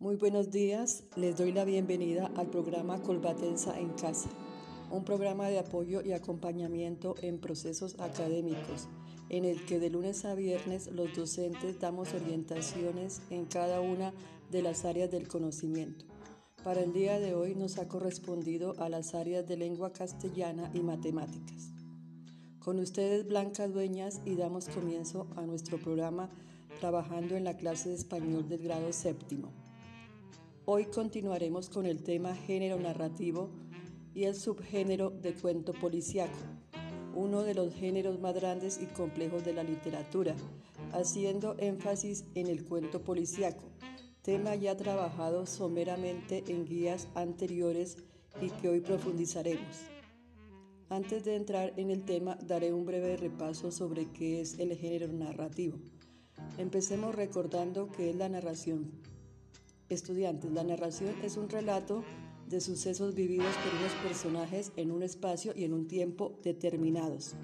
Muy buenos días, les doy la bienvenida al programa Colbatensa en Casa, un programa de apoyo y acompañamiento en procesos académicos, en el que de lunes a viernes los docentes damos orientaciones en cada una de las áreas del conocimiento. Para el día de hoy nos ha correspondido a las áreas de lengua castellana y matemáticas. Con ustedes Blanca Dueñas y damos comienzo a nuestro programa trabajando en la clase de español del grado séptimo. Hoy continuaremos con el tema género narrativo y el subgénero de cuento policiaco, uno de los géneros más grandes y complejos de la literatura, haciendo énfasis en el cuento policiaco, tema ya trabajado someramente en guías anteriores y que hoy profundizaremos. Antes de entrar en el tema, daré un breve repaso sobre qué es el género narrativo. Empecemos recordando qué es la narración. Estudiantes, la narración es un relato de sucesos vividos por unos personajes en un espacio y en un tiempo determinados.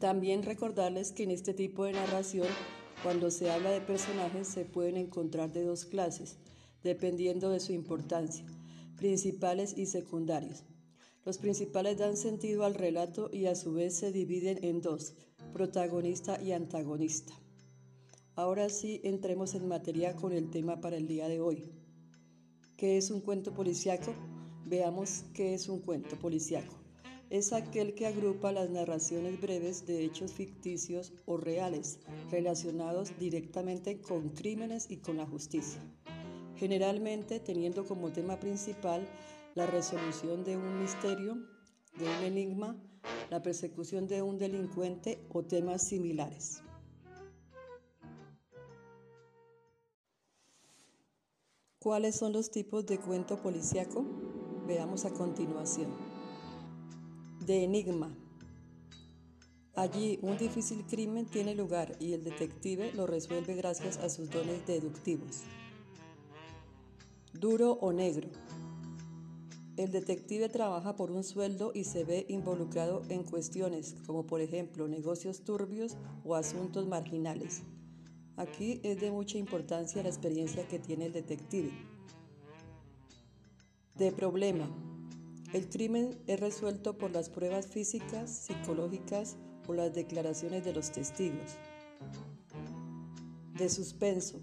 También recordarles que en este tipo de narración, cuando se habla de personajes, se pueden encontrar de dos clases, dependiendo de su importancia, principales y secundarios. Los principales dan sentido al relato y a su vez se dividen en dos, protagonista y antagonista. Ahora sí, entremos en materia con el tema para el día de hoy. ¿Qué es un cuento policiaco? Veamos qué es un cuento policiaco. Es aquel que agrupa las narraciones breves de hechos ficticios o reales relacionados directamente con crímenes y con la justicia, generalmente teniendo como tema principal la resolución de un misterio, de un enigma, la persecución de un delincuente o temas similares. ¿Cuáles son los tipos de cuento policíaco? Veamos a continuación. De enigma. Allí un difícil crimen tiene lugar y el detective lo resuelve gracias a sus dones deductivos. Duro o negro. El detective trabaja por un sueldo y se ve involucrado en cuestiones como por ejemplo negocios turbios o asuntos marginales. Aquí es de mucha importancia la experiencia que tiene el detective. De problema. El crimen es resuelto por las pruebas físicas, psicológicas o las declaraciones de los testigos. De suspenso.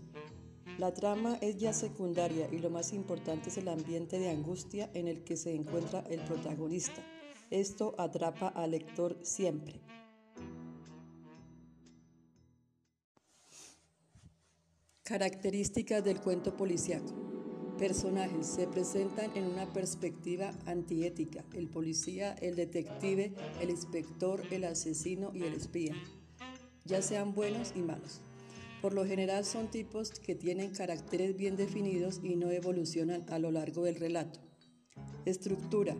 La trama es ya secundaria y lo más importante es el ambiente de angustia en el que se encuentra el protagonista. Esto atrapa al lector siempre. Características del cuento policiaco. Personajes se presentan en una perspectiva antiética, el policía, el detective, el inspector, el asesino y el espía, ya sean buenos y malos. Por lo general son tipos que tienen caracteres bien definidos y no evolucionan a lo largo del relato. Estructura.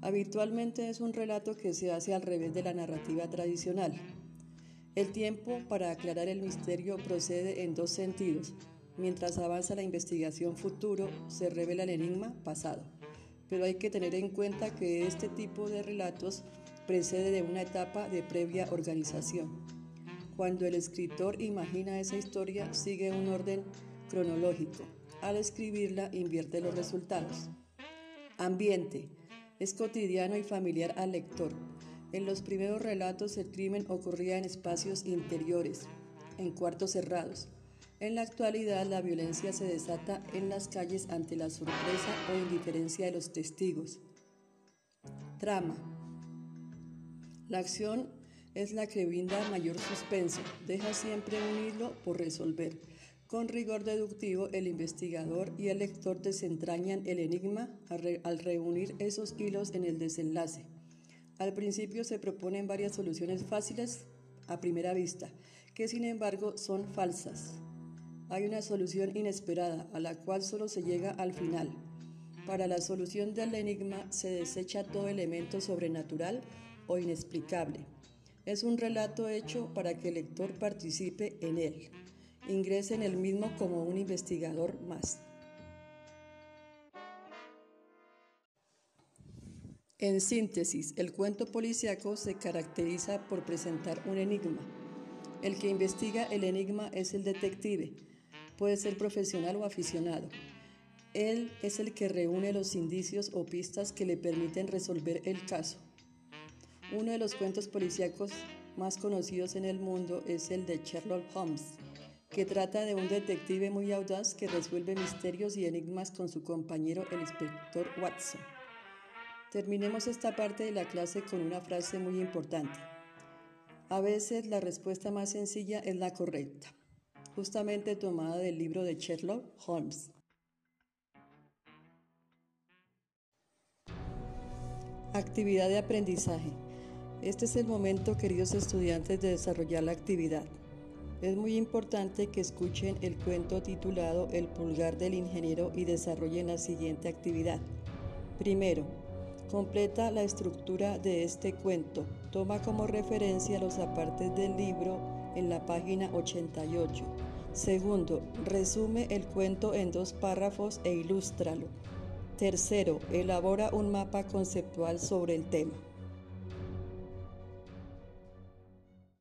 Habitualmente es un relato que se hace al revés de la narrativa tradicional. El tiempo para aclarar el misterio procede en dos sentidos. Mientras avanza la investigación futuro, se revela el enigma pasado. Pero hay que tener en cuenta que este tipo de relatos precede de una etapa de previa organización. Cuando el escritor imagina esa historia, sigue un orden cronológico. Al escribirla, invierte los resultados. Ambiente. Es cotidiano y familiar al lector en los primeros relatos el crimen ocurría en espacios interiores, en cuartos cerrados. En la actualidad la violencia se desata en las calles ante la sorpresa o indiferencia de los testigos. Trama. La acción es la que brinda mayor suspenso, deja siempre un hilo por resolver. Con rigor deductivo, el investigador y el lector desentrañan el enigma al reunir esos hilos en el desenlace. Al principio se proponen varias soluciones fáciles a primera vista, que sin embargo son falsas. Hay una solución inesperada a la cual solo se llega al final. Para la solución del enigma se desecha todo elemento sobrenatural o inexplicable. Es un relato hecho para que el lector participe en él, ingrese en el mismo como un investigador más. En síntesis, el cuento policíaco se caracteriza por presentar un enigma. El que investiga el enigma es el detective, Puede ser profesional o aficionado. Él es el que reúne los indicios o pistas que le permiten resolver el caso. Uno de los cuentos policíacos más conocidos en el mundo es el de Sherlock Holmes, que trata de un detective muy audaz que resuelve misterios y enigmas con su compañero el inspector Watson. Terminemos esta parte de la clase con una frase muy importante. A veces la respuesta más sencilla es la correcta, justamente tomada del libro de Sherlock Holmes. Actividad de aprendizaje. Este es el momento, queridos estudiantes, de desarrollar la actividad. Es muy importante que escuchen el cuento titulado El pulgar del ingeniero y desarrollen la siguiente actividad. Primero, completa la estructura de este cuento. Toma como referencia los apartes del libro en la página 88. Segundo, resume el cuento en dos párrafos e ilústralo. Tercero, elabora un mapa conceptual sobre el tema.